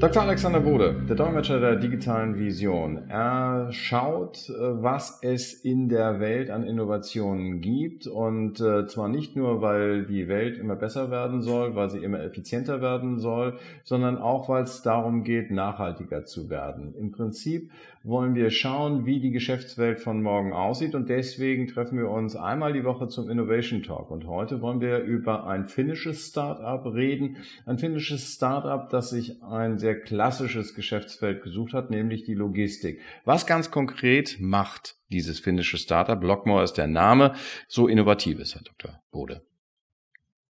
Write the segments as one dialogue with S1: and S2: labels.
S1: Dr. Alexander Bode, der Dolmetscher der digitalen Vision. Er schaut, äh, was es in der Welt an Innovationen gibt und äh, zwar nicht nur, weil die Welt immer besser werden soll, weil sie immer effizienter werden soll, sondern auch, weil es darum geht, nachhaltiger zu werden. Im Prinzip wollen wir schauen, wie die Geschäftswelt von morgen aussieht und deswegen treffen wir uns einmal die Woche zum Innovation Talk und heute wollen wir über ein finnisches Startup reden, ein finnisches Startup, das sich ein sehr klassisches Geschäftsfeld gesucht hat, nämlich die Logistik. Was ganz konkret macht dieses finnische Startup, Lockmore ist der Name, so innovativ ist, Herr Dr. Bode?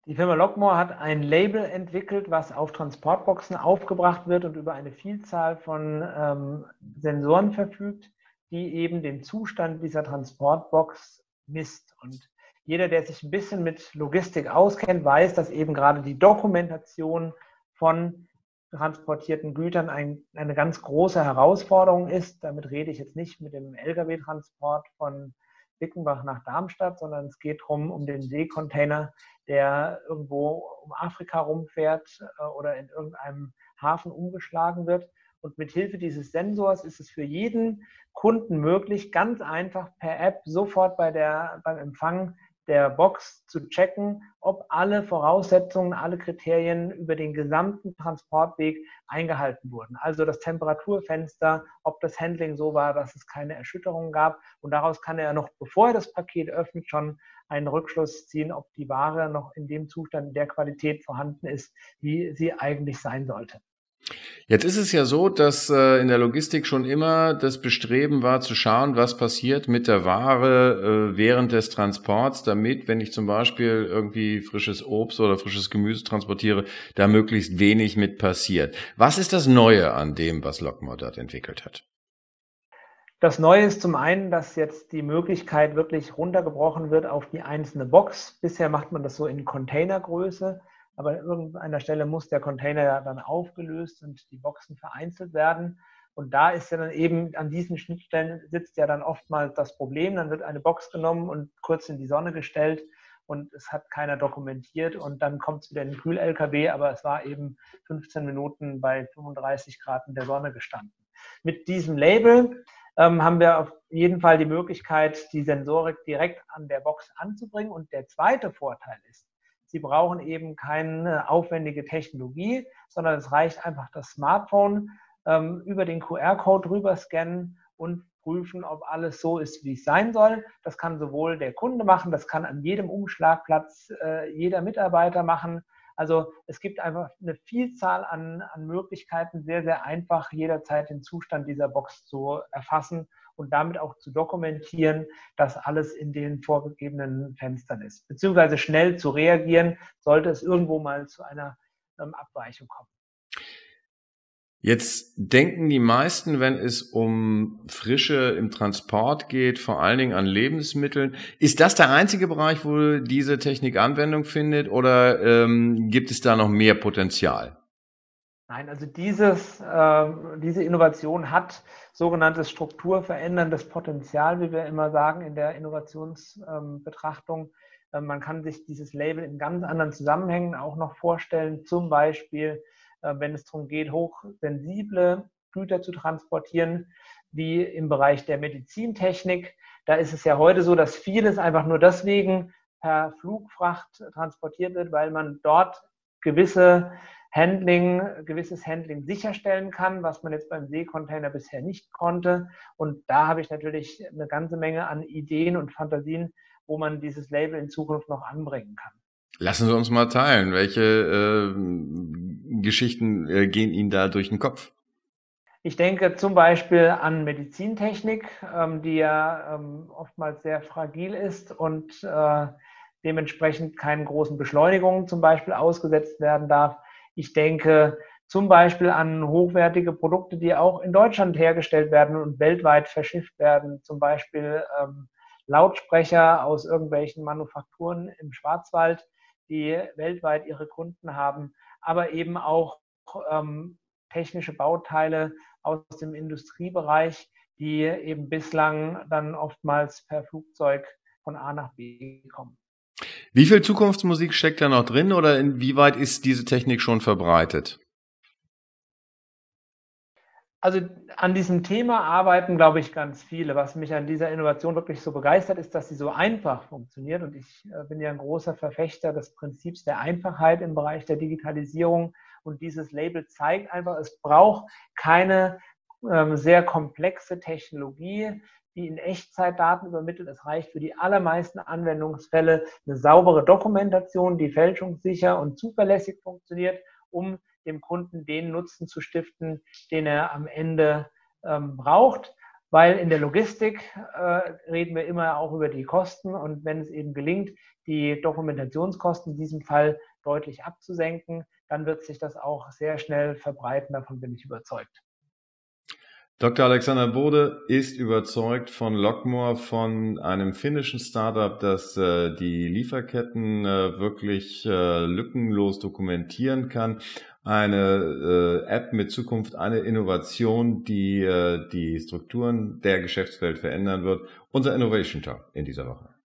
S2: Die Firma Lockmore hat ein Label entwickelt, was auf Transportboxen aufgebracht wird und über eine Vielzahl von ähm, Sensoren verfügt, die eben den Zustand dieser Transportbox misst. Und jeder, der sich ein bisschen mit Logistik auskennt, weiß, dass eben gerade die Dokumentation von transportierten Gütern ein, eine ganz große Herausforderung ist. Damit rede ich jetzt nicht mit dem Lkw-Transport von Bickenbach nach Darmstadt, sondern es geht darum, um den Seekontainer, der irgendwo um Afrika rumfährt äh, oder in irgendeinem Hafen umgeschlagen wird. Und mit Hilfe dieses Sensors ist es für jeden Kunden möglich, ganz einfach per App sofort bei der, beim Empfang der Box zu checken, ob alle Voraussetzungen, alle Kriterien über den gesamten Transportweg eingehalten wurden. Also das Temperaturfenster, ob das Handling so war, dass es keine Erschütterungen gab. Und daraus kann er noch, bevor er das Paket öffnet, schon einen Rückschluss ziehen, ob die Ware noch in dem Zustand der Qualität vorhanden ist, wie sie eigentlich sein sollte.
S1: Jetzt ist es ja so, dass äh, in der Logistik schon immer das Bestreben war zu schauen, was passiert mit der Ware äh, während des Transports, damit, wenn ich zum Beispiel irgendwie frisches Obst oder frisches Gemüse transportiere, da möglichst wenig mit passiert. Was ist das Neue an dem, was Lockmore dort entwickelt hat?
S2: Das Neue ist zum einen, dass jetzt die Möglichkeit wirklich runtergebrochen wird auf die einzelne Box. Bisher macht man das so in Containergröße aber an irgendeiner Stelle muss der Container ja dann aufgelöst und die Boxen vereinzelt werden. Und da ist ja dann eben an diesen Schnittstellen sitzt ja dann oftmals das Problem. Dann wird eine Box genommen und kurz in die Sonne gestellt und es hat keiner dokumentiert und dann kommt es wieder in den Kühl-LKW, aber es war eben 15 Minuten bei 35 Grad in der Sonne gestanden. Mit diesem Label ähm, haben wir auf jeden Fall die Möglichkeit, die Sensorik direkt an der Box anzubringen. Und der zweite Vorteil ist, Sie brauchen eben keine aufwendige Technologie, sondern es reicht einfach das Smartphone ähm, über den QR-Code rüber scannen und prüfen, ob alles so ist, wie es sein soll. Das kann sowohl der Kunde machen, das kann an jedem Umschlagplatz äh, jeder Mitarbeiter machen. Also es gibt einfach eine Vielzahl an, an Möglichkeiten, sehr, sehr einfach jederzeit den Zustand dieser Box zu erfassen und damit auch zu dokumentieren, dass alles in den vorgegebenen Fenstern ist. Beziehungsweise schnell zu reagieren, sollte es irgendwo mal zu einer ähm, Abweichung kommen.
S1: Jetzt denken die meisten, wenn es um Frische im Transport geht, vor allen Dingen an Lebensmitteln. Ist das der einzige Bereich, wo diese Technik Anwendung findet oder ähm, gibt es da noch mehr Potenzial?
S2: Nein, also dieses, äh, diese Innovation hat sogenanntes strukturveränderndes Potenzial, wie wir immer sagen in der Innovationsbetrachtung. Ähm, äh, man kann sich dieses Label in ganz anderen Zusammenhängen auch noch vorstellen, zum Beispiel, wenn es darum geht, hochsensible Güter zu transportieren, wie im Bereich der Medizintechnik. Da ist es ja heute so, dass vieles einfach nur deswegen per Flugfracht transportiert wird, weil man dort gewisse Handling, gewisses Handling sicherstellen kann, was man jetzt beim Seekontainer bisher nicht konnte. Und da habe ich natürlich eine ganze Menge an Ideen und Fantasien, wo man dieses Label in Zukunft noch anbringen kann.
S1: Lassen Sie uns mal teilen, welche äh, Geschichten äh, gehen Ihnen da durch den Kopf?
S2: Ich denke zum Beispiel an Medizintechnik, ähm, die ja ähm, oftmals sehr fragil ist und äh, dementsprechend keinen großen Beschleunigungen zum Beispiel ausgesetzt werden darf. Ich denke zum Beispiel an hochwertige Produkte, die auch in Deutschland hergestellt werden und weltweit verschifft werden. Zum Beispiel ähm, Lautsprecher aus irgendwelchen Manufakturen im Schwarzwald, die weltweit ihre Kunden haben, aber eben auch ähm, technische Bauteile aus dem Industriebereich, die eben bislang dann oftmals per Flugzeug von A nach B kommen.
S1: Wie viel Zukunftsmusik steckt da noch drin oder inwieweit ist diese Technik schon verbreitet?
S2: Also an diesem Thema arbeiten, glaube ich, ganz viele. Was mich an dieser Innovation wirklich so begeistert, ist, dass sie so einfach funktioniert. Und ich äh, bin ja ein großer Verfechter des Prinzips der Einfachheit im Bereich der Digitalisierung. Und dieses Label zeigt einfach, es braucht keine ähm, sehr komplexe Technologie, die in Echtzeit Daten übermittelt. Es reicht für die allermeisten Anwendungsfälle eine saubere Dokumentation, die fälschungssicher und zuverlässig funktioniert, um dem Kunden den Nutzen zu stiften, den er am Ende ähm, braucht. Weil in der Logistik äh, reden wir immer auch über die Kosten und wenn es eben gelingt, die Dokumentationskosten in diesem Fall deutlich abzusenken, dann wird sich das auch sehr schnell verbreiten. Davon bin ich überzeugt.
S1: Dr. Alexander Bode ist überzeugt von Lockmore, von einem finnischen Startup, das äh, die Lieferketten äh, wirklich äh, lückenlos dokumentieren kann. Eine äh, App mit Zukunft, eine Innovation, die äh, die Strukturen der Geschäftswelt verändern wird. Unser Innovation Talk in dieser Woche.